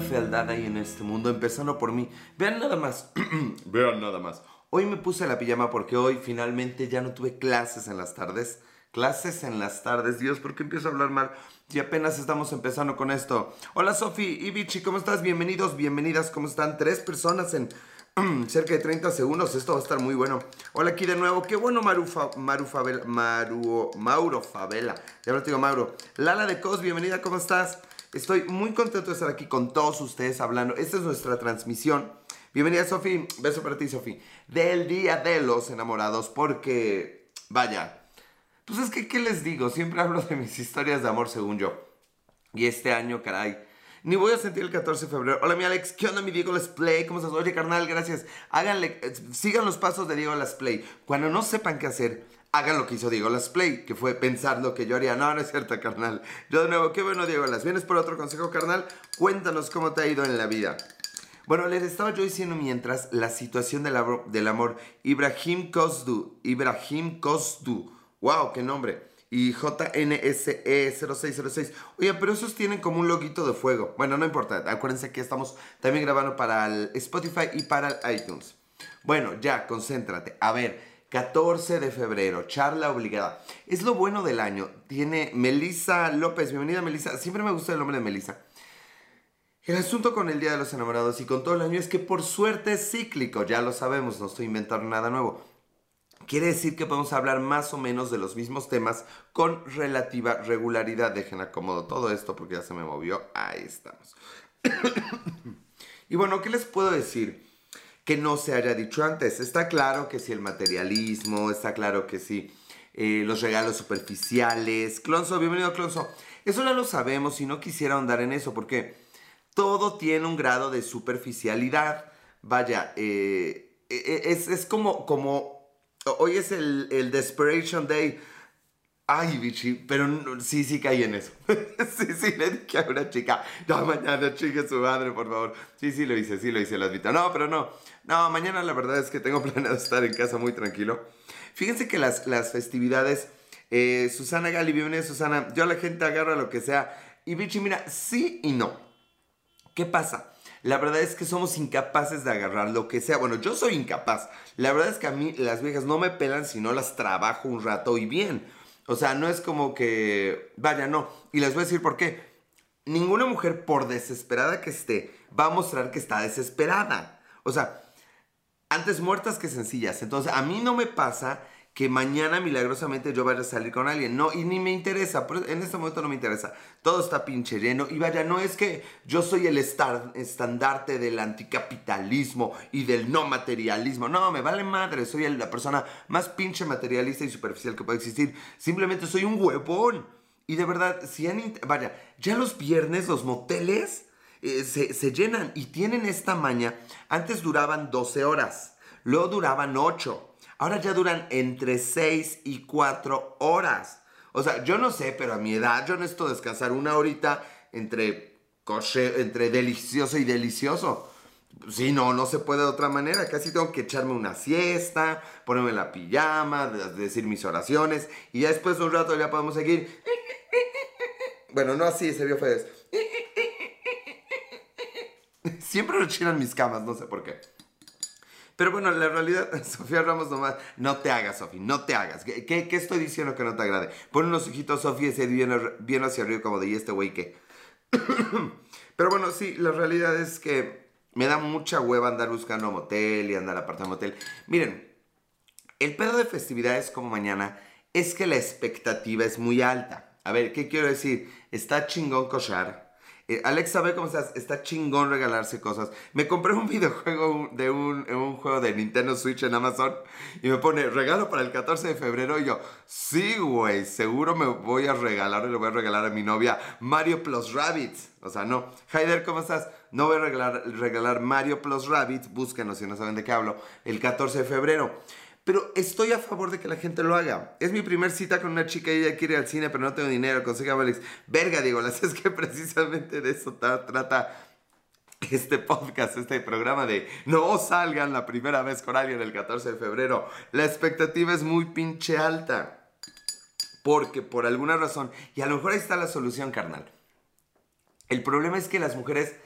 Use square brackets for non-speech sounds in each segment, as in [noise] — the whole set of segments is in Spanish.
fealdad hay en este mundo, empezando por mí. Vean nada más, [clears throat] vean nada más. Hoy me puse la pijama porque hoy finalmente ya no tuve clases en las tardes. Clases en las tardes, Dios, ¿por qué empiezo a hablar mal? Si apenas estamos empezando con esto. Hola Sofi y Vichy, ¿cómo estás? Bienvenidos, bienvenidas, ¿cómo están? Tres personas en [clears throat] cerca de 30 segundos, esto va a estar muy bueno. Hola aquí de nuevo, qué bueno Maru, Maru Favela, Maru, Mauro Favela, ya te digo Mauro. Lala de Cos, bienvenida, ¿cómo estás? Estoy muy contento de estar aquí con todos ustedes hablando. Esta es nuestra transmisión. Bienvenida, Sofi. Beso para ti, Sofi. Del Día de los Enamorados, porque, vaya, pues es que, ¿qué les digo? Siempre hablo de mis historias de amor, según yo. Y este año, caray, ni voy a sentir el 14 de febrero. Hola, mi Alex. ¿Qué onda, mi Diego Let's Play? ¿Cómo estás? Oye, carnal, gracias. Háganle, eh, sigan los pasos de Diego Let's Play. Cuando no sepan qué hacer, hagan lo que hizo Diego Las Play, que fue pensar lo que yo haría. No, no es cierto, carnal. Yo de nuevo, qué bueno, Diego Las. ¿Vienes por otro consejo, carnal? Cuéntanos cómo te ha ido en la vida. Bueno, les estaba yo diciendo mientras la situación del, amor. Ibrahim Kosdu. Ibrahim Kosdu. ¡Wow! ¡Qué nombre! Y JNSE0606. Oye, pero esos tienen como un loguito de fuego. Bueno, no importa. Acuérdense que estamos también grabando para el Spotify y para el iTunes. Bueno, ya, concéntrate. A ver, 14 de febrero, charla obligada. Es lo bueno del año. Tiene Melisa López. Bienvenida, Melisa. Siempre me gusta el nombre de Melisa. El asunto con el Día de los Enamorados y con todo el año es que por suerte es cíclico. Ya lo sabemos, no estoy inventando nada nuevo. Quiere decir que podemos hablar más o menos de los mismos temas con relativa regularidad. Dejen acomodo todo esto porque ya se me movió. Ahí estamos. [coughs] y bueno, ¿qué les puedo decir? Que no se haya dicho antes. Está claro que si el materialismo, está claro que si eh, los regalos superficiales. Clonso, bienvenido Clonso. Eso ya lo sabemos y no quisiera ahondar en eso porque todo tiene un grado de superficialidad. Vaya, eh, e, e, es, como, como, hoy es el, el Desperation Day Ay, bichi, pero sí, sí caí en eso. [laughs] sí, sí, le dije a una chica, no, mañana chingue su madre, por favor. Sí, sí lo hice, sí lo hice, las admito. No, pero no. No, mañana la verdad es que tengo [laughs] planeado estar en casa muy tranquilo. Fíjense que las, las festividades, eh, Susana Gali, bienvenida Susana, yo a la gente agarro lo que sea. Y bichi, mira, sí y no. ¿Qué pasa? La verdad es que somos incapaces de agarrar lo que sea. Bueno, yo soy incapaz. La verdad es que a mí las viejas no me pelan si no las trabajo un rato y bien. O sea, no es como que, vaya, no. Y les voy a decir por qué. Ninguna mujer, por desesperada que esté, va a mostrar que está desesperada. O sea, antes muertas que sencillas. Entonces, a mí no me pasa que mañana milagrosamente yo vaya a salir con alguien. No, y ni me interesa, en este momento no me interesa. Todo está pinche lleno. Y vaya, no es que yo soy el estandarte del anticapitalismo y del no materialismo. No, me vale madre. Soy la persona más pinche materialista y superficial que puede existir. Simplemente soy un huevón. Y de verdad, si han... Vaya, ya los viernes los moteles eh, se, se llenan y tienen esta maña. Antes duraban 12 horas. Luego duraban 8 Ahora ya duran entre 6 y 4 horas. O sea, yo no sé, pero a mi edad yo necesito descansar una horita entre, entre delicioso y delicioso. Sí, no, no se puede de otra manera. Casi tengo que echarme una siesta, ponerme la pijama, decir mis oraciones y ya después de un rato ya podemos seguir. Bueno, no así, ese vio fue [laughs] Siempre lo chinan mis camas, no sé por qué. Pero bueno, la realidad, [laughs] Sofía Ramos nomás, no te hagas, Sofía, no te hagas. ¿Qué, ¿Qué, estoy diciendo que no te agrade? Pon unos ojitos, Sofía, y se viene bien hacia arriba como de, ¿y este güey qué? [coughs] Pero bueno, sí, la realidad es que me da mucha hueva andar buscando motel y andar apartando motel. Miren, el pedo de festividades como mañana es que la expectativa es muy alta. A ver, ¿qué quiero decir? Está chingón cochar eh, Alex, ¿sabe cómo estás? Está chingón regalarse cosas. Me compré un [laughs] videojuego de un, juego de Nintendo Switch en Amazon y me pone regalo para el 14 de febrero. Y yo, sí, güey, seguro me voy a regalar y le voy a regalar a mi novia Mario Plus Rabbits. O sea, no. Haider, ¿cómo estás? No voy a regalar, regalar Mario Plus Rabbits. Búsquenos si no saben de qué hablo. El 14 de febrero. Pero estoy a favor de que la gente lo haga. Es mi primer cita con una chica y ella quiere ir al cine, pero no tengo dinero. Conseja Alex. Verga, digo, es que [laughs] precisamente de eso trata este podcast, este programa de no salgan la primera vez con alguien el 14 de febrero. La expectativa es muy pinche alta. Porque por alguna razón, y a lo mejor ahí está la solución, carnal. El problema es que las mujeres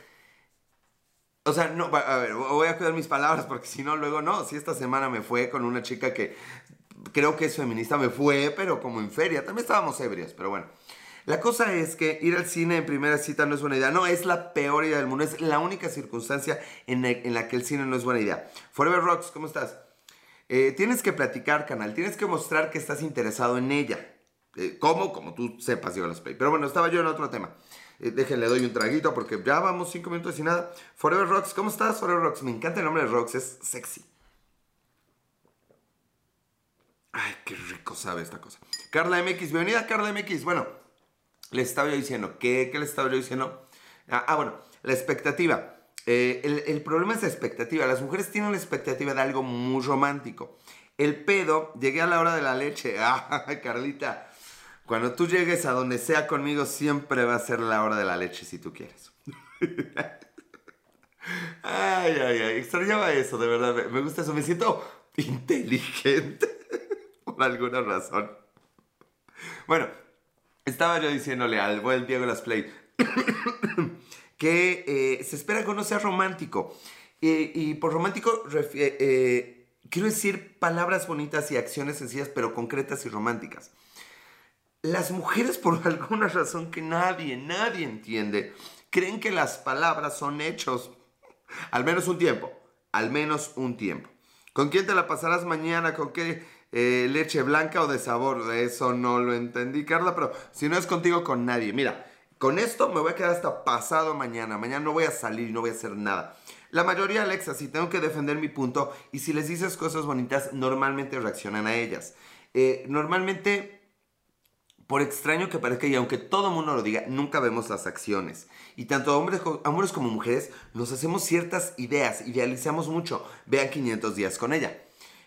O sea, no, a ver, voy a cuidar mis palabras porque si no, luego no. Si esta semana me fue con una chica que creo que es feminista, me fue, pero como en feria. También estábamos ebrios, pero bueno. La cosa es que ir al cine en primera cita no es buena idea. No, es la peor idea del mundo. Es la única circunstancia en la, que el cine no es buena idea. Forever Rocks, ¿cómo estás? Eh, tienes que platicar, canal. Tienes que mostrar que estás interesado en ella. Eh, ¿Cómo? Como tú sepas, yo las play. Pero bueno, estaba yo en otro tema. Eh, déjenle, doy un traguito porque ya vamos cinco minutos y nada. Forever Rocks, ¿cómo estás, Forever Rocks? Me encanta el nombre de Rocks, es sexy. Ay, qué rico sabe esta cosa. Carla MX, bienvenida Carla MX. Bueno, les estaba yo diciendo, ¿qué, qué les estaba yo diciendo? Ah, ah bueno, la expectativa. Eh, el, el, problema es la expectativa. Las mujeres tienen la expectativa de algo muy romántico. El pedo, llegué a la hora de la leche. [laughs] Ah, Carlita, cuando tú llegues a donde sea conmigo, siempre va a ser la hora de la leche si tú quieres. ay, ay, ay, extrañaba eso, de verdad. Me gusta eso. Me siento inteligente [laughs] por alguna razón. Bueno, estaba yo diciéndole al buen Diego Las Play [coughs] que eh, se espera que no sea romántico. y por romántico eh, quiero decir palabras bonitas y acciones sencillas, pero concretas y románticas. Las mujeres, por [laughs] alguna razón que nadie, nadie entiende, creen que las palabras son hechos. Al menos un tiempo. Al menos un tiempo. ¿Con quién te la pasarás mañana? ¿Con qué eh, leche blanca o de sabor. Eso no lo entendí, Carla, pero si no es contigo, con nadie. Mira, con esto me voy a quedar hasta pasado mañana. Mañana no voy a salir, no voy a hacer nada. La mayoría, Alexa, si tengo que defender mi punto y si les dices cosas bonitas, normalmente reaccionan a ellas. Eh, normalmente, por extraño que parezca y aunque todo mundo lo diga, nunca vemos las acciones. Y tanto hombres, hombres como mujeres nos hacemos ciertas ideas, idealizamos mucho. Vean 500 días con ella.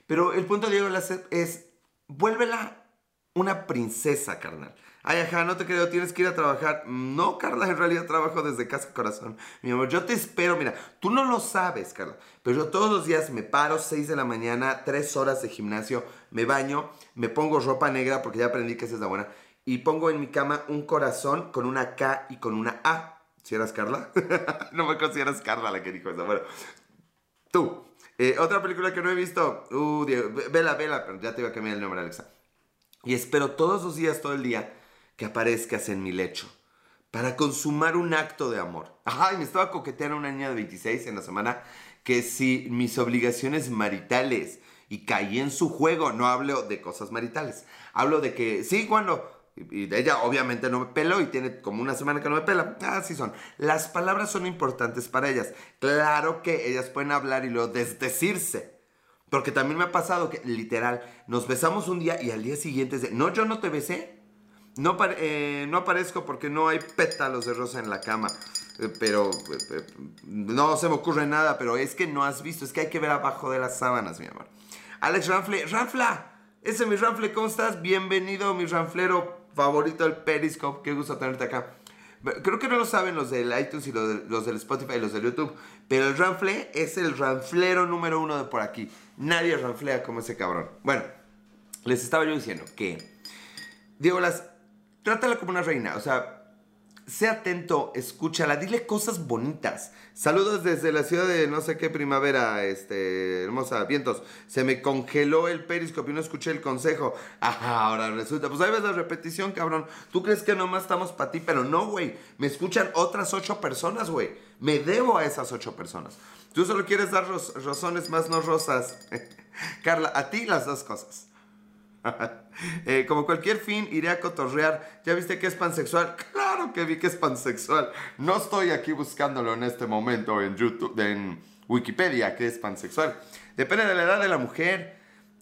Pero el punto de Diego es, vuélvela una princesa, carnal. Ay, ajá, no te creo, tienes que ir a trabajar. No, Carla, en realidad trabajo desde casa corazón. Mi amor, yo te espero, mira, tú no lo sabes, Carla, pero yo todos los días me paro 6 de la mañana, 3 horas de gimnasio, me baño, me pongo ropa negra porque ya aprendí que esa es la buena, y pongo en mi cama un corazón con una K y con una A. [laughs] ¿Si eras Carla? no me consideras Carla la que dijo eso. Bueno, tú, eh, otra película que no he visto. Uh, Diego, vela, vela, pero ya te iba a cambiar el nombre, Alexa. Y espero todos los días, todo el día, que aparezcas en mi lecho. Para consumar un acto de amor. Ay, me estaba coqueteando una niña de 26 en la semana que si mis obligaciones maritales y caí en su juego, no hablo de cosas maritales. Hablo de que, sí, cuando y ella obviamente no me peló y tiene como una semana que no me pela. Así son. Las palabras son importantes para ellas. Claro que ellas pueden hablar y luego desdecirse. Porque también me ha pasado que literal nos besamos un día y al día siguiente es de, no, yo no te besé. No, eh, no aparezco porque no hay pétalos de rosa en la cama. Eh, pero eh, no se me ocurre nada, pero es que no has visto, es que hay que ver abajo de las sábanas, mi amor. Alex Ranfle, Ranfla, ese es mi Ranfle, ¿cómo estás? Bienvenido, mi Ranflero favorito del Periscope. Qué gusto tenerte acá. Creo que no lo saben los del iTunes y los, del Spotify y los del YouTube, pero el ranfle es el ranflero número uno de por aquí. Nadie ranflea como ese cabrón. Bueno, les estaba yo diciendo que, Diego, las, trátala como una reina. O sea, Sé atento, escúchala, dile cosas bonitas. Saludos desde la ciudad de no sé qué primavera, este, hermosa, vientos. Se me congeló el periscopio y no escuché el consejo. Ahora resulta. Pues ahí ves la repetición, cabrón. Tú crees que nomás estamos para ti, pero no, güey. Me escuchan otras ocho personas, güey. Me debo a esas ocho personas. Tú solo quieres dar razones más no rosas. [laughs] Carla, a ti las dos cosas. [laughs] Eh, como cualquier fin, iré a cotorrear. ¿Ya viste que es pansexual? [laughs] Claro que vi que es pansexual. No estoy aquí buscándolo en este momento en YouTube, en Wikipedia, que es pansexual. Depende de la edad de la mujer.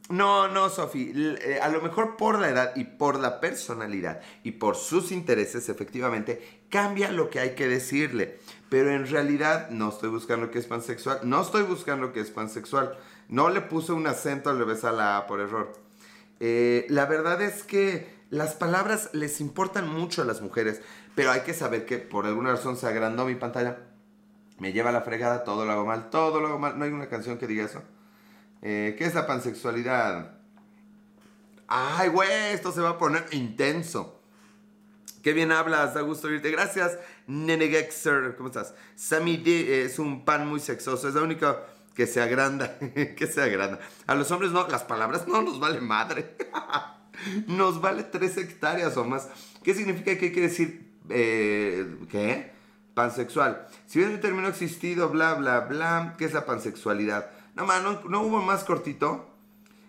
No, no, Sofi. Eh, a lo mejor por la edad y por la personalidad y por sus intereses, efectivamente, cambia lo que hay que decirle. Pero en realidad no estoy buscando que es pansexual. No estoy buscando que es pansexual. No le puse un acento al revés a la A por error. Eh, la verdad es que las palabras les importan mucho a las mujeres, pero hay que saber que por alguna razón se agrandó mi pantalla. Me lleva a la fregada, todo lo hago mal, todo lo hago mal. No hay una canción que diga eso. Eh, ¿Qué es la pansexualidad? Ay, güey, esto se va a poner intenso. Qué bien hablas, da gusto oírte. Gracias, Nene Gexer. ¿Cómo estás? Sammy D es un pan muy sexoso. Es la única que se agranda. [laughs] que se agranda. A los hombres no, las palabras no nos vale madre. [laughs] nos vale tres hectáreas o más. ¿Qué significa? ¿Qué quiere decir? Eh, ¿Qué? Pansexual. Si bien el término existido, bla, bla, bla. ¿Qué es la pansexualidad? No, no, no hubo más cortito.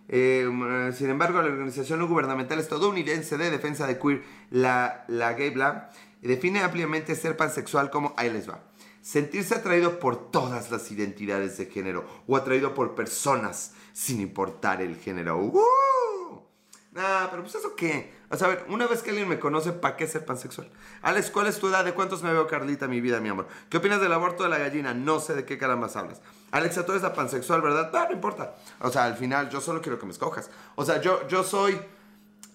Eh, sin embargo, la organización no gubernamental estadounidense de defensa de queer, la, la Gay Bla, define ampliamente ser pansexual como, ahí les va, sentirse atraído por todas las identidades de género o atraído por personas sin importar el género. ¡Uh! Ah, pero pues eso qué. O sea, a ver, una vez que alguien me conoce, ¿para qué ser pansexual? Alex, ¿cuál es tu edad? ¿De cuántos me veo, Carlita, mi vida, mi amor? ¿Qué opinas del aborto de la gallina? No sé de qué carambas hablas. Alexa, tú eres la pansexual, ¿verdad? No, no importa. O sea, al final yo solo quiero que me escojas. O sea, yo, yo soy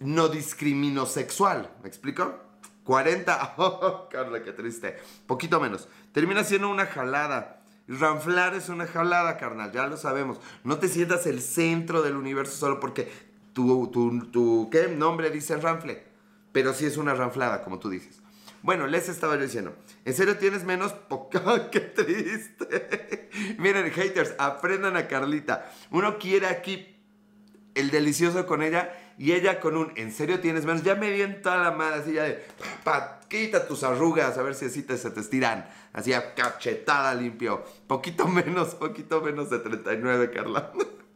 no discrimino sexual. ¿Me explico? 40. [laughs] Oh, Carla, qué triste. Poquito menos. Termina siendo una jalada. Ranflar es una jalada, carnal, ya lo sabemos. No te sientas el centro del universo solo porque tu, tu, tu ¿qué? nombre dice ranfle. Pero sí es una ranflada, como tú dices. Bueno, les estaba yo diciendo, ¿en serio tienes menos? [laughs] ¡Qué triste! Miren, haters, aprendan a Carlita. Uno quiere aquí el delicioso con ella y ella con un, ¿en serio tienes menos? Ya me vi en toda la madre, así ya de, pa, quita tus arrugas, a ver si así te, se te estiran. Así a cachetada limpio. Poquito [laughs] menos, poquito menos de 39, Carla.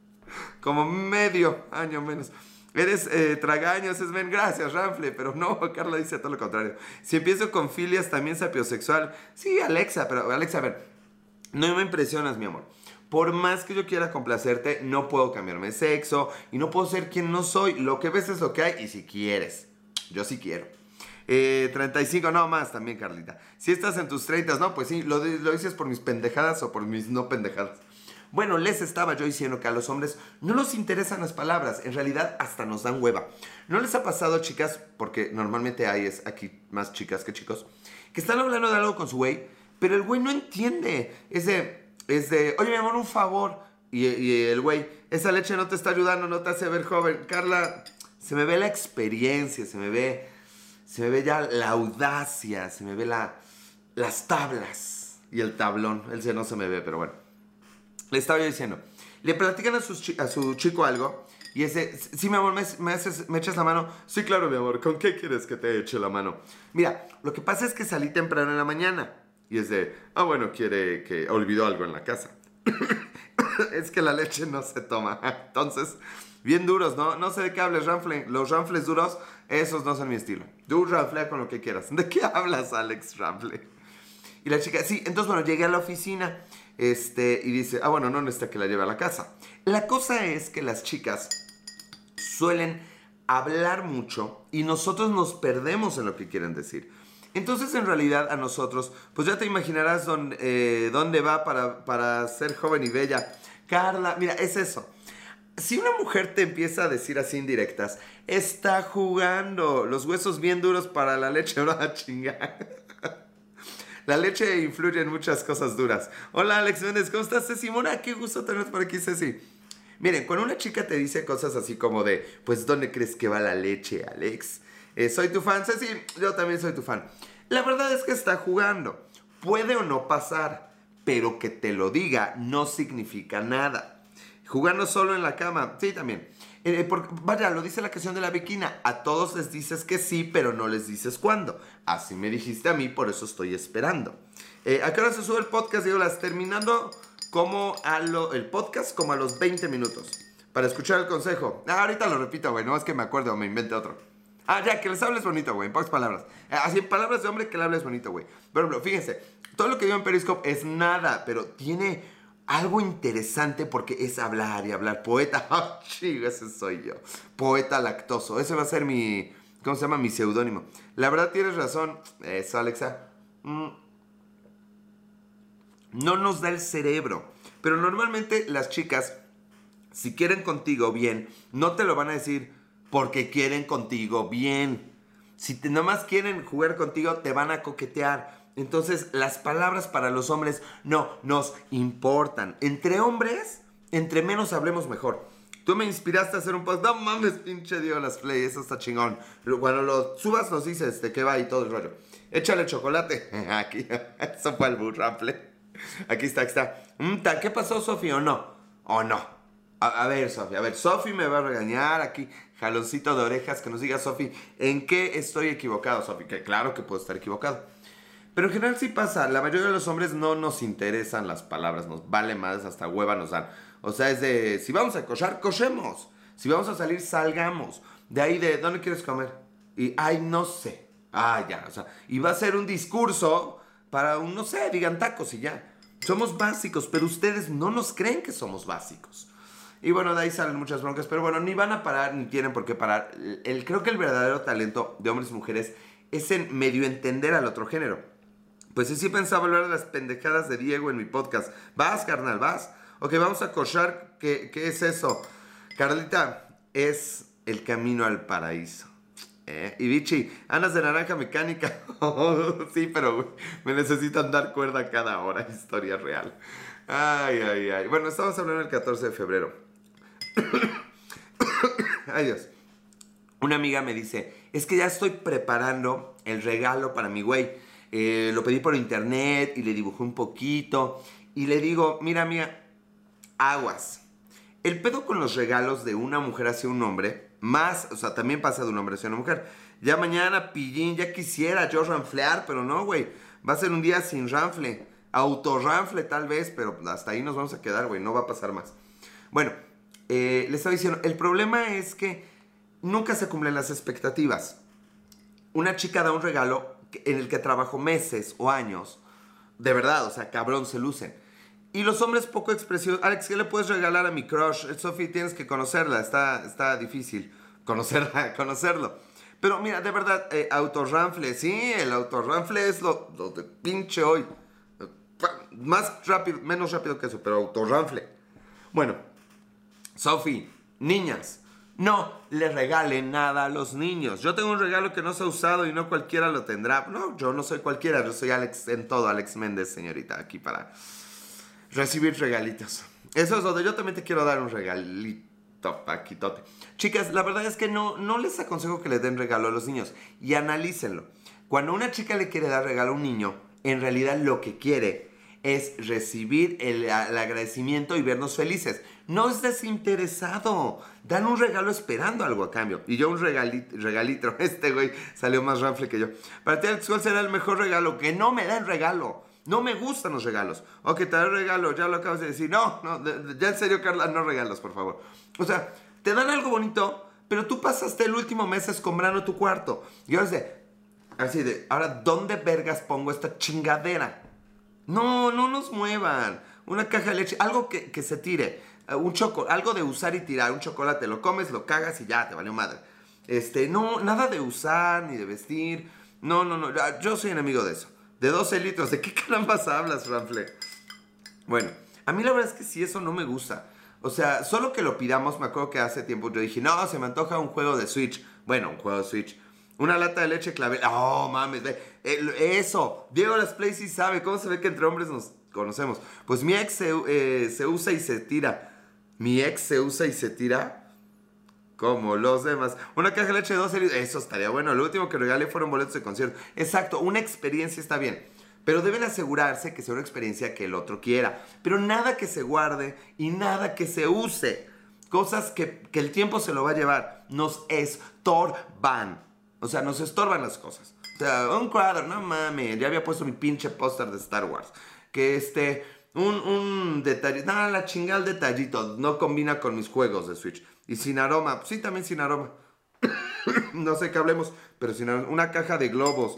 [laughs] Como medio año menos. Eres eh, tragaños, es ven, gracias, Ramfle. Pero no, [laughs] Carla dice todo lo contrario. Si empiezo con filias, también sapiosexual. Sí, Alexa, pero Alexa, a ver, no me impresionas, mi amor. Por más que yo quiera complacerte, no puedo cambiarme de sexo y no puedo ser quien no soy. Lo que ves es lo que hay y si quieres. Yo sí quiero. 35, eh, no más también, Carlita. Si estás en tus 30, no, pues sí, lo, lo dices por mis pendejadas o por mis no pendejadas. Bueno, les estaba yo diciendo que a los hombres no nos interesan las palabras, en realidad hasta nos dan hueva. ¿No les ha pasado, chicas, porque normalmente hay aquí más chicas que chicos, que están hablando de algo con su güey, pero el güey no entiende? Es de, es de, oye mi amor, un favor. Y, el güey, esa leche no te está ayudando, no te hace ver joven. Carla, se me ve la experiencia, se me ve, se me ve ya la audacia, se me ve la, las tablas y el tablón. Él no se me ve, pero bueno. Le estaba yo diciendo, le platican a su, a su chico algo y ese, sí, mi amor, ¿me, me, ¿me echas la mano? Sí, claro, mi amor, ¿con qué quieres que te eche la mano? Mira, lo que pasa es que salí temprano en la mañana y es de, ah, bueno, quiere que olvidó algo en la casa. [coughs] es que la leche no se toma. Entonces, bien duros, ¿no? No sé de qué hables, Ramfle. Los Ramfles duros, esos no son mi estilo. Tú Ramfle con lo que quieras. ¿De qué hablas, Alex Ramfle? Y la chica, sí, entonces, bueno, llegué a la oficina este, y dice, ah, bueno, no necesita que la lleve a la casa. La cosa es que las chicas suelen hablar mucho y nosotros nos perdemos en lo que quieren decir. Entonces, en realidad, a nosotros, pues ya te imaginarás dónde, eh, dónde va para, para ser joven y bella. Carla, mira, es eso. Si una mujer te empieza a decir así indirectas, está jugando los huesos bien duros para la leche, [laughs] ahora chingar. La leche influye en muchas cosas duras. Hola Alex Méndez, ¿cómo estás Ceci Mora? Qué gusto tenerte por aquí Ceci. Miren, cuando una chica te dice cosas así como de, pues ¿dónde crees que va la leche Alex? Eh, soy tu fan, Ceci, yo también soy tu fan. La verdad es que está jugando. Puede o no pasar, pero que te lo diga no significa nada. Jugando solo en la cama, sí, también. Eh, vaya, lo dice la canción de la Bequina. A todos les dices que sí, pero no les dices cuándo. Así me dijiste a mí, por eso estoy esperando. Eh, ¿A qué hora se sube el podcast? Digo, las terminando como a lo, el podcast como a los 20 minutos. Para escuchar el consejo. Ah, ahorita lo repito, güey. No es que me acuerde o me invente otro. Ah, ya, que les hables bonito, güey. En pocas palabras. Eh, así, en palabras de hombre, que le hables bonito, güey. Por ejemplo, fíjense. Todo lo que digo en Periscope es nada, pero tiene algo interesante porque es hablar y hablar. Poeta, [laughs] oh, ese soy yo. Poeta lactoso. Ese va a ser mi, ¿cómo se llama? Mi seudónimo. La verdad tienes razón, eso Alexa. Mm. No nos da el cerebro. Pero normalmente las chicas, si quieren contigo bien, no te lo van a decir porque quieren contigo bien. Si te, nomás quieren jugar contigo, te van a coquetear. Entonces, las palabras para los hombres no nos importan. Entre hombres, entre menos hablemos mejor. tú me inspiraste a hacer un post. No mames, pinche Dios, las play, eso está chingón. Cuando lo subas nos dices de qué va y todo el rollo. Échale chocolate. [laughs] Aquí, eso fue el burrafle. Aquí está, aquí está. Mm, ¿Qué pasó, Sofi, o no? ¿O no? A, ver, Sofi, a ver, Sofi me va a regañar aquí, jaloncito de orejas, que nos diga, Sofi, ¿en qué estoy equivocado, Sofi? Que claro que puedo estar equivocado. Pero en general sí pasa, la mayoría de los hombres no nos interesan las palabras, nos vale más, hasta hueva nos dan. O sea, es de, si vamos a cochar, cochemos. Si vamos a salir, salgamos. De ahí de, ¿dónde quieres comer? Y, ay, no sé. Ah, ya, o sea, y va a ser un discurso para un, no sé, digan tacos y ya. Somos básicos, pero ustedes no nos creen que somos básicos. Y bueno, de ahí salen muchas broncas, pero bueno, ni van a parar, ni tienen por qué parar. El, creo que el verdadero talento de hombres y mujeres es en medio entender al otro género. Pues sí, sí pensaba hablar de las pendejadas de Diego en mi podcast. Vas, carnal, vas. Ok, vamos a cochar. ¿Qué, qué es eso? Carlita, es el camino al paraíso. ¿Eh? Y Vichy, Anas de naranja mecánica. [laughs] sí, pero me necesitan dar cuerda cada hora. Historia real. Ay, ay, ay. Bueno, estamos hablando el 14 de febrero. [coughs] ay, Dios. Una amiga me dice, es que ya estoy preparando el regalo para mi güey. Eh, lo pedí por internet y le dibujé un poquito. Y le digo, mira, mía, aguas. El pedo con los regalos de una mujer hacia un hombre, más, o sea, también pasa de un hombre hacia una mujer. Ya mañana, pillín, ya quisiera yo ranflear, pero no, güey. Va a ser un día sin ranfle. Autorranfle tal vez, pero hasta ahí nos vamos a quedar, güey. No va a pasar más. Bueno, eh, le estaba diciendo, el problema es que nunca se cumplen las expectativas. Una chica da un regalo en el que trabajo meses o años, de verdad, o sea, cabrón, se lucen. Y los hombres poco expresivos, Alex, ¿qué le puedes regalar a mi crush? Sophie, tienes que conocerla, está, está difícil conocerla, [laughs] conocerlo. Pero mira, de verdad, eh, autorranfle, sí, el autorranfle es lo, lo, de pinche hoy. Más rápido, menos rápido que eso, pero autorranfle. Bueno, Sophie, niñas, no le regalen nada a los niños. Yo tengo un regalo que no se ha usado y no cualquiera lo tendrá. No, yo no soy cualquiera, yo soy Alex en todo, Alex Méndez, señorita, aquí para recibir regalitos. Eso es donde yo también te quiero dar un regalito, paquitote. Chicas, la verdad es que no, no les aconsejo que le den regalo a los niños y analícenlo. Cuando una chica le quiere dar regalo a un niño, en realidad lo que quiere es recibir el, agradecimiento y vernos felices. No es desinteresado. Dan un regalo esperando algo a cambio. Y yo un regalito, regalito. [laughs] Este güey salió más rafle que yo. Para ti, ¿cuál será el mejor regalo? Que no me den regalo. No me gustan los regalos. Ok, te dan regalo, ya lo acabas de decir. No, no, ya en serio, Carla, no regalos, por favor. O sea, te dan algo bonito, pero tú pasaste el último mes escombrando tu cuarto. Y ahora de, así de, ahora, ¿dónde vergas pongo esta chingadera? No, no nos muevan. Una caja de leche, algo que, se tire. Eh, un choco, algo de usar y tirar. Un chocolate, lo comes, lo cagas y ya, te valió madre. Este, no, nada de usar ni de vestir. No, no, no. Yo soy enemigo de eso. De 12 litros. ¿De qué [laughs] carambas hablas, Ramfle? Bueno, a mí la verdad es que sí, eso no me gusta. O sea, solo que lo pidamos, me acuerdo que hace tiempo yo dije, no, se me antoja un juego de Switch. Bueno, un juego de Switch. Una lata de leche clavel. Oh, mames. Eso. Diego Las Play sí sabe. ¿Cómo se ve que entre hombres nos conocemos? Pues mi ex se, eh, usa y se tira. Mi ex se usa y se tira. Como los demás. Una caja de leche de 12 litros. Eso estaría bueno. Lo último que regalé fueron boletos de concierto. Exacto. Una experiencia está bien. Pero deben asegurarse que sea una experiencia que el otro quiera. Pero nada que se guarde y nada que se use. Cosas que, que el tiempo se lo va a llevar. Nos estorban. O sea, nos estorban las cosas. O sea, un cuadro, no mames. Ya había puesto mi pinche póster de Star Wars. Que este, un, un detalle. Nada, la chingada el detallito. No combina con mis juegos de Switch. Y sin aroma. Sí, también sin aroma. [coughs] no sé qué hablemos, pero sin aroma. Una caja de globos.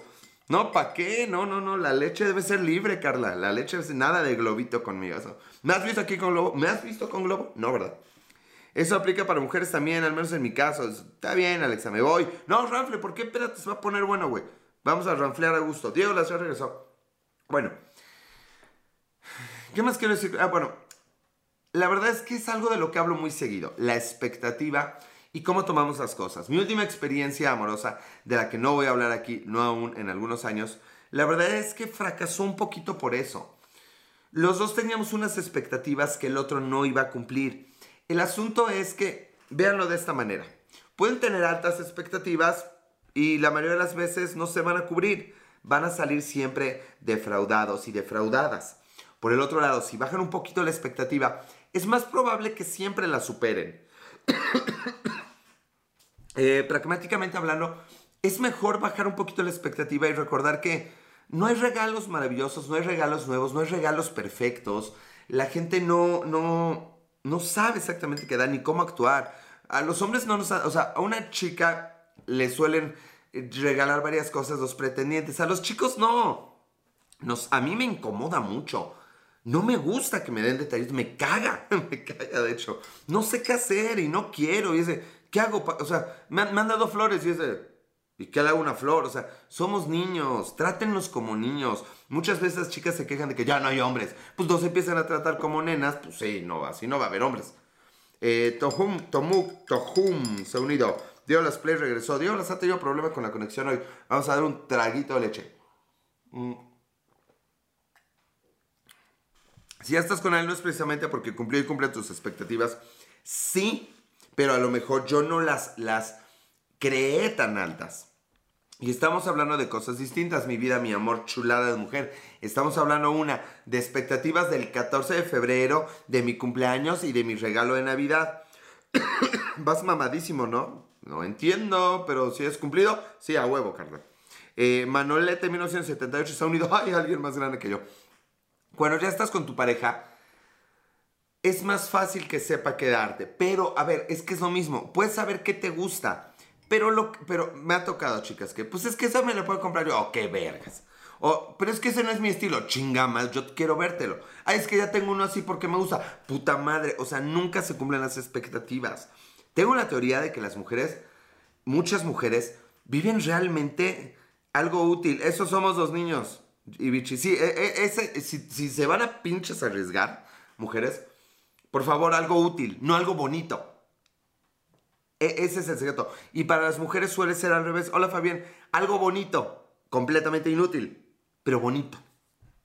No, ¿para qué? No, no, no. La leche debe ser libre, Carla. La leche es nada de globito conmigo. ¿Me has visto aquí con globo? ¿Me has visto con globo? No, ¿verdad? Eso aplica para mujeres también, al menos en mi caso. Está bien, Alexa, me voy. No, Ranfle, ¿por qué? Espérate, se va a poner bueno, güey. Vamos a ranflear a gusto. Diego la ciudad regresó. Bueno. ¿Qué más quiero decir? Ah, bueno. La verdad es que es algo de lo que hablo muy seguido. La expectativa y cómo tomamos las cosas. Mi última experiencia amorosa, de la que no voy a hablar aquí, no aún en algunos años, la verdad es que fracasó un poquito por eso. Los dos teníamos unas expectativas que el otro no iba a cumplir El asunto es que, véanlo de esta manera, pueden tener altas expectativas y la mayoría de las veces no se van a cubrir, van a salir siempre defraudados y defraudadas. Por el otro lado, si bajan un poquito la expectativa, es más probable que siempre la superen. [coughs] Eh, pragmáticamente hablando, es mejor bajar un poquito la expectativa y recordar que no hay regalos maravillosos, no hay regalos nuevos, no hay regalos perfectos. La gente no, no, no sabe exactamente qué da ni cómo actuar. A los hombres no nos... O sea, a una chica le suelen regalar varias cosas los pretendientes. A los chicos no. Nos, a mí me incomoda mucho. No me gusta que me den detalles, me caga, [laughs] me caga de hecho. No sé qué hacer y no quiero. Y ese, ¿qué hago? O sea, me han, dado flores y ese, ¿y qué le hago una flor? O sea, somos niños, trátennos como niños. Muchas veces las chicas se quejan de que ya no hay hombres. Pues no se empiezan a tratar como nenas, pues sí, no, así no va a haber hombres. Eh, Tohum, Tomuk, Tohum se ha unido. Las Play regresó. las ha tenido problemas con la conexión hoy. Vamos a dar un traguito de leche. Mm. Si ya estás con él, no es precisamente porque cumplió y cumple tus expectativas. Sí, pero a lo mejor yo no las, las creé tan altas. Y estamos hablando de cosas distintas, mi vida, mi amor, chulada de mujer. Estamos hablando una de expectativas del 14 de febrero, de mi cumpleaños y de mi regalo de Navidad. [coughs] Vas mamadísimo, ¿no? No entiendo, pero si es cumplido, sí, a huevo, Carla. Eh, Manolete 1978 se ha unido. [laughs] Ay, alguien más grande que yo. Cuando ya estás con tu pareja, es más fácil que sepa quedarte. Pero, a ver, es que es lo mismo. Puedes saber qué te gusta. Pero, lo, pero me ha tocado, chicas, que pues es que eso me lo puedo comprar yo. Oh, qué vergas. pero es que ese no es mi estilo. Chinga más, yo quiero vértelo. Ay, es que ya tengo uno así porque me gusta. Puta madre. O sea, nunca se cumplen las expectativas. Tengo la teoría de que las mujeres, muchas mujeres, viven realmente algo útil. Esos somos los niños. Y bichi, sí, e, e, si, se van a pinches arriesgar, mujeres, por favor, algo útil, no algo bonito. E, ese es el secreto. Y para las mujeres suele ser al revés. Hola Fabián, algo bonito, completamente inútil, pero bonito.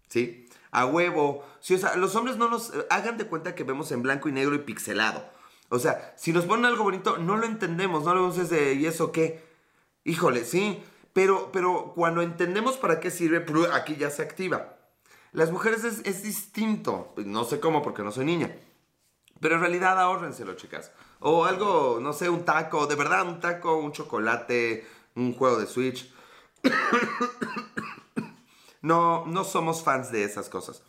¿Sí? A huevo. Sí, o sea, los hombres no nos hagan de cuenta que vemos en blanco y negro y pixelado. O sea, si nos ponen algo bonito, no lo entendemos, no lo vemos de, ¿y eso qué? Híjole, sí. Pero, pero cuando entendemos para qué sirve, aquí ya se activa. Las mujeres es, distinto. Pues, no sé cómo porque no soy niña. Pero en realidad ahórrenselo, chicas. O algo, no sé, un taco, de verdad, un taco, un chocolate, un juego de Switch. [coughs] no, no somos fans de esas cosas.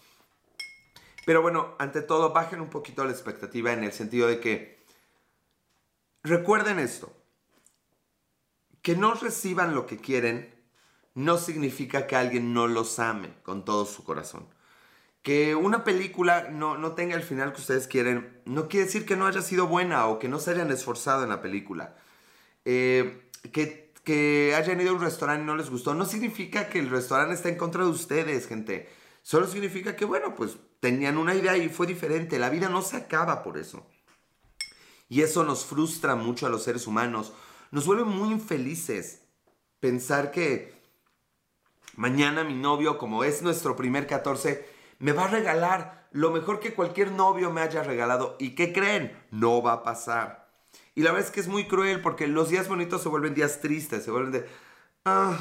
Pero bueno, ante todo, bajen un poquito la expectativa en el sentido de que recuerden esto que no reciban lo que quieren no significa que alguien no los ame con todo su corazón. Que una película no, no tenga el final que ustedes quieren no quiere decir que no haya sido buena o que no se hayan esforzado en la película. Eh, que, que hayan ido a un restaurante y no les gustó no significa que el restaurante está en contra de ustedes, gente. Solo significa que, bueno, pues tenían una idea y fue diferente. La vida no se acaba por eso. Y eso nos frustra mucho a los seres humanos nos vuelve muy infelices pensar que mañana mi novio, como es nuestro primer 14, me va a regalar lo mejor que cualquier novio me haya regalado. ¿Y qué creen? No va a pasar. Y la verdad es que es muy cruel porque los días bonitos se vuelven días tristes, se vuelven de... Ah.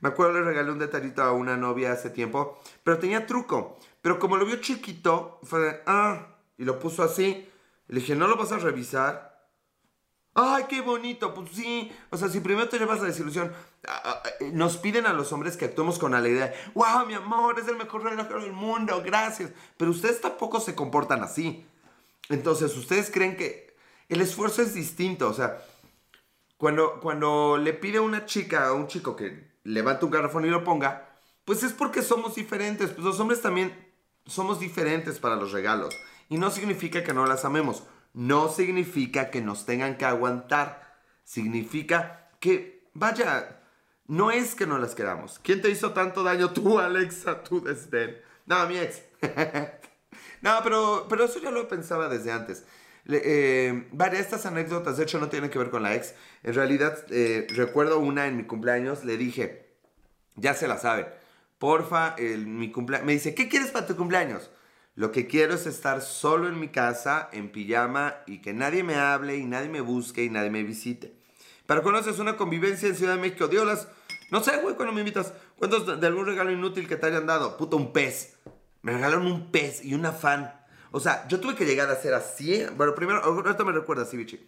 Me acuerdo le regalé un detallito a una novia hace tiempo, pero tenía truco. Pero como lo vio chiquito, fue de... Ah. Y lo puso así. Le dije, ¿no lo vas a revisar? ¡Ay, qué bonito! Pues sí, o sea, si primero te llevas la desilusión, ah, ah, eh, nos piden a los hombres que actuemos con alegría. ¡Wow, mi amor! Es el mejor reloj del mundo, gracias. Pero ustedes tampoco se comportan así. Entonces, ustedes creen que el esfuerzo es distinto. O sea, cuando, cuando le pide a una chica a un chico que levante un garrafón y lo ponga, pues es porque somos diferentes. Pues los hombres también somos diferentes para los regalos. Y no significa que no las amemos no significa que nos tengan que aguantar. Significa que, vaya, no es que no las queramos. ¿Quién te hizo tanto daño? Tú, Alexa, tú desdén. No, mi ex. [laughs] no, pero, pero eso ya lo pensaba desde antes. Eh, varias estas anécdotas, de hecho, no tienen que ver con la ex. En realidad, eh, recuerdo una en mi cumpleaños, le dije, ya se la sabe. Porfa, mi cumpleaños. Me dice, ¿qué quieres para tu cumpleaños? Lo que quiero es estar solo en mi casa, en pijama, y que nadie me hable, y nadie me busque, y nadie me visite. Pero conoces una convivencia en Ciudad de México, Diolas. No sé, güey, cuando me invitas. ¿Cuántos de algún regalo inútil que te hayan dado? Puta, un pez. Me regalaron un pez y una fan. O sea, yo tuve que llegar a ser así. Bueno, primero, esto me recuerda así, bichi.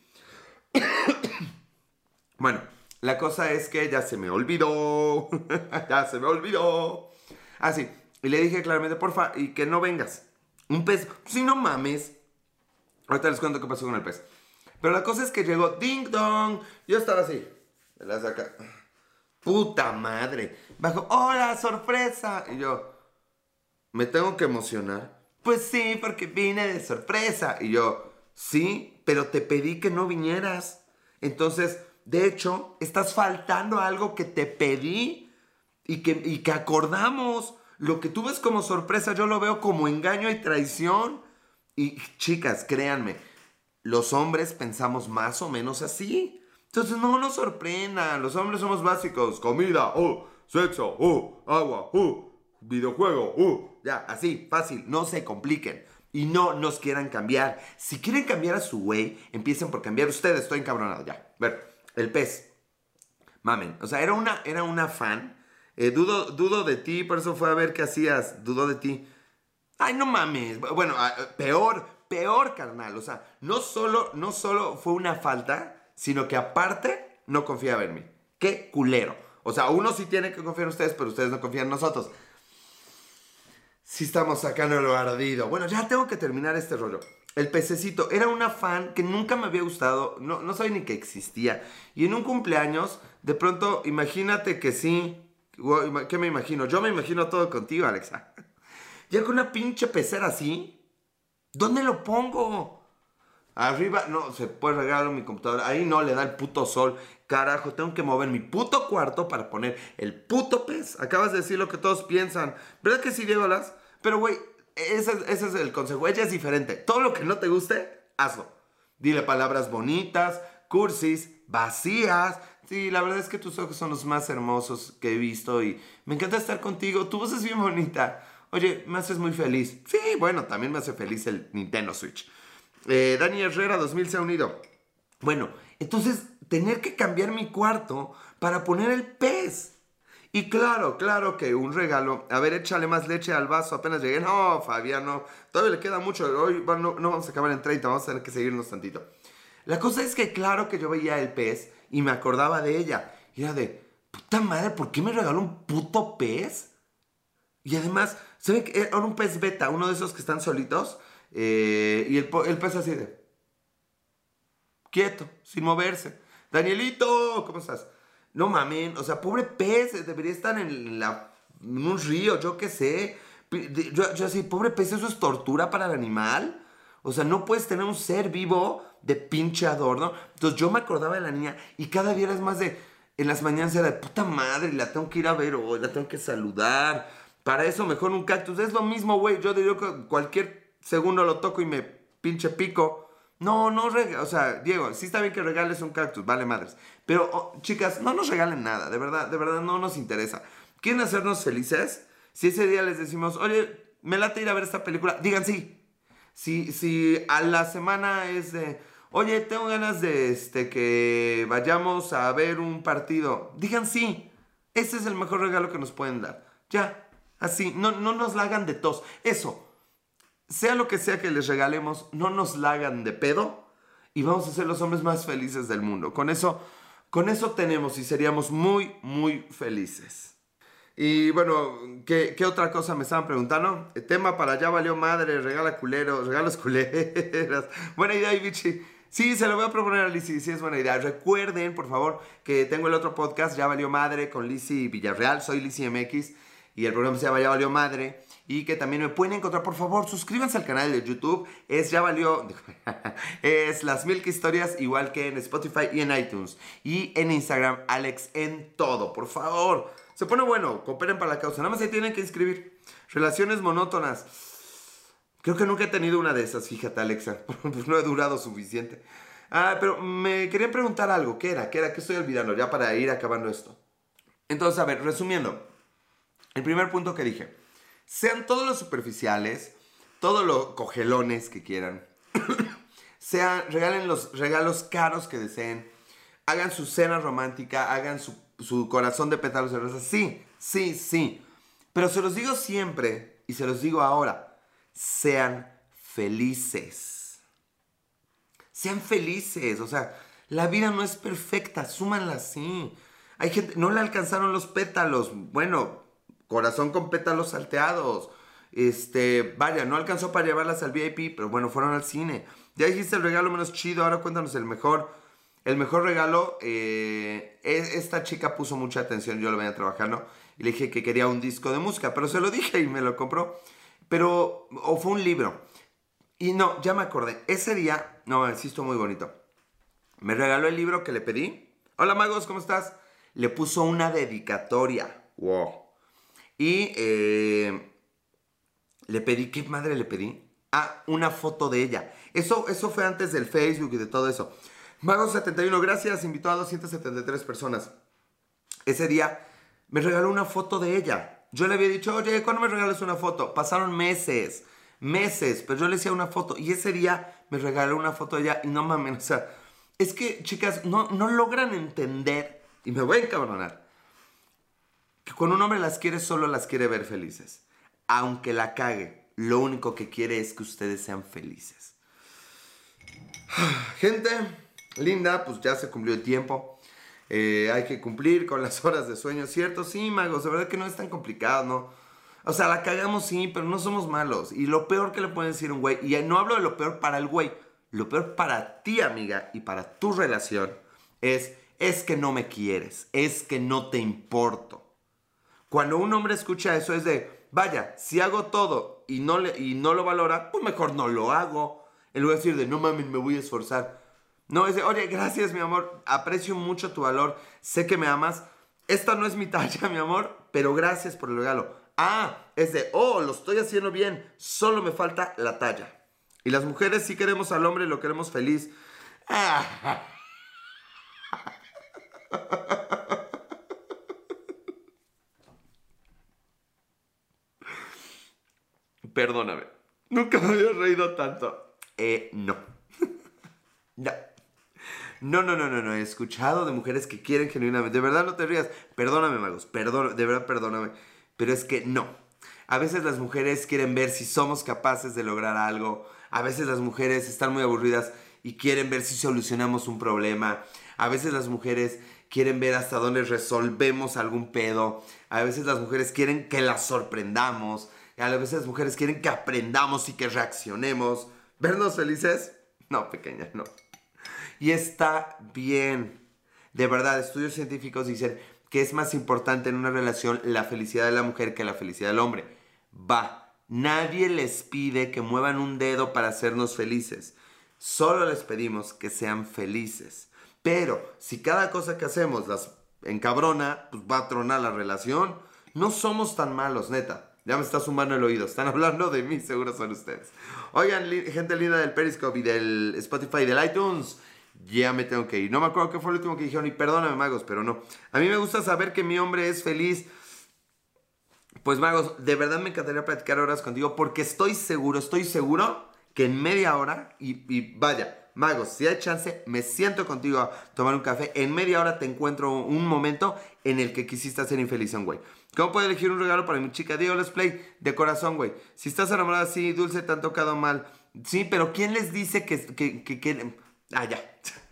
[coughs] bueno, la cosa es que ya se me olvidó. [laughs] ya se me olvidó. Así. Ah, y le dije claramente, porfa, y que no vengas. Un pez. Si no mames. Ahorita les cuento qué pasó con el pez. Pero la cosa es que llegó ding dong. Yo estaba así. Me la saca. Puta madre. Bajo, hola, sorpresa. Y yo, ¿me tengo que emocionar? Pues sí, porque vine de sorpresa. Y yo, sí, pero te pedí que no vinieras. Entonces, de hecho, estás faltando algo que te pedí y que, y que acordamos. Lo que tú ves como sorpresa, yo lo veo como engaño y traición. Y chicas, créanme, los hombres pensamos más o menos así. Entonces no nos sorprendan, los hombres somos básicos. Comida, oh, sexo, oh, agua, oh, videojuego, oh. Ya, así, fácil, no se compliquen. Y no nos quieran cambiar. Si quieren cambiar a su güey, empiecen por cambiar ustedes. Estoy encabronado ya. Ver, el pez. Mamen. O sea, era una, era una fan. Eh, dudo, dudo de ti, por eso fue a ver qué hacías. Dudo de ti. Ay, no mames. Bueno, ah, peor, peor, carnal. O sea, no solo, no solo fue una falta, sino que aparte no confiaba en mí. Qué culero. O sea, uno sí tiene que confiar en ustedes, pero ustedes no confían en nosotros. Sí estamos sacando lo ardido. Bueno, ya tengo que terminar este rollo. El pececito era una fan que nunca me había gustado, no, no sabía ni que existía. Y en un cumpleaños, de pronto, imagínate que sí. ¿Qué me imagino? Yo me imagino todo contigo, Alexa. [laughs] Ya con una pinche pecera así, ¿dónde lo pongo? Arriba, no, se puede regalar mi computadora. Ahí no le da el puto sol. Carajo, tengo que mover mi puto cuarto para poner el puto pez. Acabas de decir lo que todos piensan. ¿Verdad que sí, Diego Las? Pero, güey, ese, ese, es el consejo. Ella es diferente. Todo lo que no te guste, hazlo. Dile palabras bonitas, cursis, vacías. Sí, la verdad es que tus ojos son los más hermosos que he visto y me encanta estar contigo. Tu voz es bien bonita. Oye, me haces muy feliz. Sí, bueno, también me hace feliz el Nintendo Switch. Eh, Dani Herrera 2000 se ha unido. Bueno, entonces tener que cambiar mi cuarto para poner el pez. Y claro, claro que un regalo. A ver, échale más leche al vaso. Apenas llegué. No, Fabiano. Todavía le queda mucho. Hoy no, no vamos a acabar en 30. Vamos a tener que seguirnos tantito. La cosa es que claro que yo veía el pez y me acordaba de ella. Y era de, puta madre, ¿por qué me regaló un puto pez? Y además, se ve que era un pez beta, uno de esos que están solitos. Eh, y el, pez así de... Quieto, sin moverse. Danielito, ¿cómo estás? No mames, o sea, pobre pez, debería estar en, la, en un río, yo qué sé. Yo, yo así, pobre pez, ¿eso es tortura para el animal? O sea, no puedes tener un ser vivo de pinche adorno. Entonces yo me acordaba de la niña y cada día era más de... En las mañanas era de puta madre, la tengo que ir a ver hoy, la tengo que saludar. Para eso mejor un cactus. Es lo mismo, güey. Yo diría que cualquier segundo lo toco y me pinche pico. No, no o sea, Diego, sí está bien que regales un cactus, vale madres. Pero, oh, chicas, no nos regalen nada, de verdad, de verdad no nos interesa. ¿Quieren hacernos felices? Si ese día les decimos, oye, me late ir a ver esta película, digan sí. Si, si a la semana es de, oye, tengo ganas de este, que vayamos a ver un partido, digan sí. Ese es el mejor regalo que nos pueden dar. Ya, así, no, no nos la hagan de tos. Eso, sea lo que sea que les regalemos, no nos la hagan de pedo y vamos a ser los hombres más felices del mundo. Con eso, con eso tenemos y seríamos muy, muy felices. Y bueno, ¿qué, otra cosa me estaban preguntando? El tema para ya valió madre, regala [laughs] culeros, regalos culeras. Buena idea, Ibichi. Sí, se lo voy a proponer a Lizzy, sí es buena idea. Recuerden, por favor, que tengo el otro podcast, Ya Valió Madre, con Lizzy Villarreal. Soy Lizzy MX y el programa se llama Ya Valió Madre y que también me pueden encontrar, por favor, suscríbanse al canal de YouTube. Es ya valió, [laughs] es las Milk Historias, igual que en Spotify y en iTunes. Y en Instagram, Alex en todo, por favor. Se pone bueno, cooperen para la causa. Nada más se tienen que inscribir. Relaciones monótonas. Creo que nunca he tenido una de esas, fíjate, Alexa. [laughs] No he durado suficiente. Ah, pero me quería preguntar algo. ¿Qué era? ¿Qué era? ¿Qué estoy olvidando? Ya para ir acabando esto. Entonces, a ver, resumiendo. El primer punto que dije sean todos los superficiales, todo lo cogelones que quieran. [coughs] Sean, regalen los regalos caros que deseen. Hagan su cena romántica, hagan su, su corazón de pétalos de rosas. Sí, sí, sí. Pero se los digo siempre y se los digo ahora. Sean felices. Sean felices. O sea, la vida no es perfecta. Súmanla así. Hay gente, no le alcanzaron los pétalos. Bueno, corazón con pétalos salteados. Este, vaya, no alcanzó para llevarlas al VIP, pero bueno, fueron al cine. Ya dijiste el regalo menos chido, ahora cuéntanos el mejor. El mejor regalo, eh, esta chica puso mucha atención, yo lo venía trabajando, y le dije que quería un disco de música, pero se lo dije y me lo compró. Pero, o fue un libro. Y no, ya me acordé, ese día, no, sí estuvo muy bonito. Me regaló el libro que le pedí. Hola magos, ¿cómo estás? Le puso una dedicatoria. Wow. Y eh, le pedí, ¿qué madre le pedí? Ah, una foto de ella. Eso, eso fue antes del Facebook y de todo eso. Mago71, gracias, invitó a 273 personas. Ese día me regaló una foto de ella. Yo le había dicho, oye, ¿cuándo me regalas una foto? Pasaron meses, meses, pero yo le decía una foto. Y ese día me regaló una foto de ella y no mames, [laughs] o sea, es que, chicas, no, no logran entender, y me voy a encabronar, que cuando un hombre las quiere, solo las quiere ver felices. Aunque la cague, lo único que quiere es que ustedes sean felices. [sighs] Gente linda, pues ya se cumplió el tiempo. Eh, hay que cumplir con las horas de sueño, ¿cierto? Sí, magos, de verdad que no es tan complicado, ¿no? O sea, la cagamos sí, pero no somos malos. Y lo peor que le pueden decir a un güey, y no hablo de lo peor para el güey, lo peor para ti, amiga, y para tu relación, es, es que no me quieres, es que no te importo. Cuando un hombre escucha eso es de, vaya, si hago todo y no, le, y no lo valora, pues mejor no lo hago. En lugar de decir de, no mames, me voy a esforzar. No, es de, oye, gracias, mi amor, aprecio mucho tu valor, sé que me amas. Esta no es mi talla, [laughs] mi amor, pero gracias por el regalo. Ah, es de, oh, lo estoy haciendo bien, solo me falta la talla. Y las mujeres sí queremos al hombre lo queremos feliz. [laughs] Perdóname. Nunca me había reído tanto. Eh, no. [laughs] no. No, no, no, no, no. He escuchado de mujeres que quieren genuinamente. De verdad no te rías. Perdóname, magos. De verdad perdóname. Pero es que no. A veces las mujeres quieren ver si somos capaces de lograr algo a veces las mujeres están muy aburridas y quieren ver si solucionamos un problema. A veces las mujeres quieren ver hasta dónde resolvemos algún pedo. A veces las mujeres quieren que las sorprendamos. A veces las mujeres quieren que aprendamos y que reaccionemos. ¿Vernos felices? No, pequeña, no. Y está bien. De verdad, estudios científicos dicen que es más importante en una relación la felicidad de la mujer que la felicidad del hombre. Va, Nadie les pide que muevan un dedo para hacernos felices. Solo les pedimos que sean felices. Pero si cada cosa que hacemos las encabrona, pues va a tronar la relación. No somos tan malos, neta. Ya me está sumando el oído. Están [laughs] hablando de mí, seguro son ustedes. Oigan, gente linda del Periscope y del Spotify y del iTunes. Ya me tengo que ir. No me acuerdo qué fue lo último que dijeron y perdóname, magos, pero no. A mí me gusta saber que mi hombre es feliz. Pues magos, de verdad me encantaría platicar horas contigo porque estoy seguro, estoy seguro que en media hora, y, vaya, magos, si hay chance, me siento contigo a tomar un café, en media hora te encuentro un momento en el que quisiste hacer infeliz a un güey. ¿Cómo puedo elegir un regalo para mi chica? Digo, let's play de corazón, güey. Si estás enamorada así, dulce, te han tocado mal. Sí, pero ¿quién les dice que... que, que, que... Ah, ya. [laughs]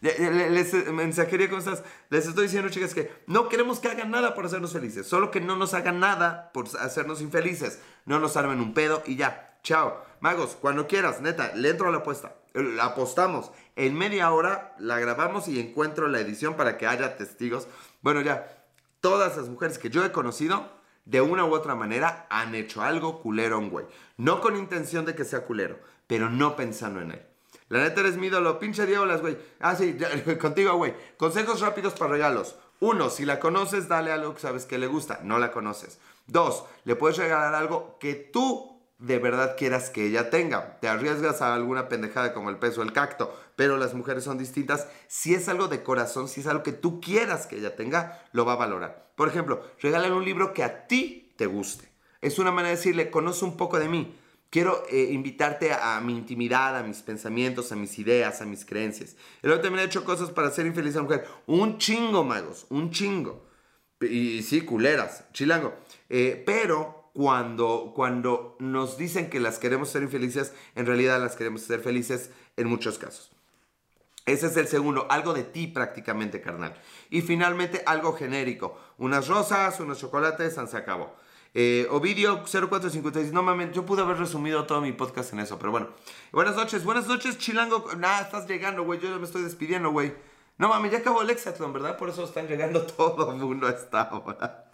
Les, mensajería ¿cómo estás? Les estoy diciendo, chicas, que no queremos que hagan nada por hacernos felices. Solo que no nos hagan nada por hacernos infelices. No nos armen un pedo y ya. Chao. Magos, cuando quieras, neta, le entro a la apuesta. La apostamos. En media hora la grabamos y encuentro la edición para que haya testigos. Bueno, ya. Todas las mujeres que yo he conocido, de una u otra manera, han hecho algo culero un güey. No con intención de que sea culero, pero no pensando en él. La neta eres mi ídolo. Pinche las güey. Ah, sí, [laughs] contigo, güey. Consejos rápidos para regalos. Uno, si la conoces, dale algo que sabes que le gusta. No la conoces. Dos, le puedes regalar algo que tú de verdad quieras que ella tenga. Te arriesgas a alguna pendejada como el peso del cacto, pero las mujeres son distintas. Si es algo de corazón, si es algo que tú quieras que ella tenga, lo va a valorar. Por ejemplo, regálale un libro que a ti te guste. Es una manera de decirle, conoce un poco de mí. Quiero eh, invitarte a, mi intimidad, a mis pensamientos, a mis ideas, a mis creencias. Y luego también he hecho cosas para ser infeliz a la mujer. Un chingo, magos, un chingo. Y, sí, culeras, chilango. Eh, pero cuando, cuando nos dicen que las queremos ser infelices, en realidad las queremos ser felices en muchos casos. Ese es el segundo, algo de ti prácticamente, carnal. Y finalmente, algo genérico. Unas rosas, unos chocolates, se acabó. Eh, Ovidio 0456, no mames, yo pude haber resumido todo mi podcast en eso, pero bueno. Buenas noches, buenas noches, Chilango. Nada, estás llegando, güey, yo ya me estoy despidiendo, güey. No mames, ya acabó el Hexatlón, ¿verdad? Por eso están llegando [laughs] todo el mundo a esta hora.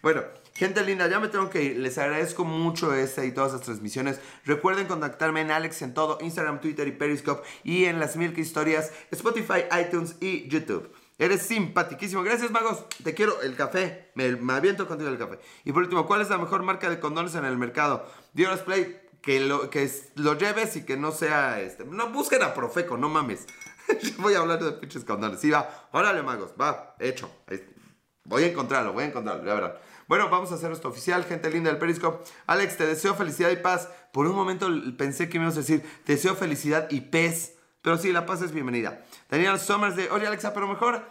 Bueno, gente linda, ya me tengo que ir. Les agradezco mucho este y todas las transmisiones. Recuerden contactarme en Alex en todo, Instagram, Twitter y Periscope. Y en las Milk Historias, Spotify, iTunes y YouTube. Eres simpaticísimo. Gracias, magos. Te quiero. El café. Me, aviento contigo el café. Y por último, ¿cuál es la mejor marca de condones en el mercado? Dios Play. Que lo, que lo lleves y que no sea este. No busquen a Profeco, no mames. [laughs] voy a hablar de pinches condones. Sí, va. Órale, magos. Va. Hecho. Voy a encontrarlo, voy a encontrarlo, ya verán. Bueno, vamos a hacer esto oficial, gente linda del Periscope. Alex, te deseo felicidad y paz. Por un momento pensé que me a decir, te deseo felicidad y pez. Pero sí, la paz es bienvenida. Daniel Somers de, oye Alexa, pero mejor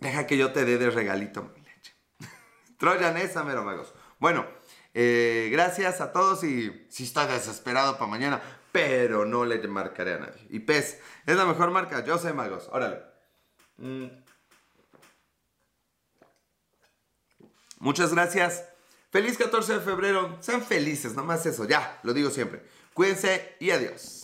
deja que yo te dé de regalito mi leche. [laughs] Troyan esa, mero magos. Bueno, eh, gracias a todos y si está desesperado para mañana, pero no le marcaré a nadie. Y pez, es la mejor marca, yo sé magos, órale. Mm. Muchas gracias. Feliz 14 de febrero. Sean felices, nomás eso. Ya, lo digo siempre. Cuídense y adiós.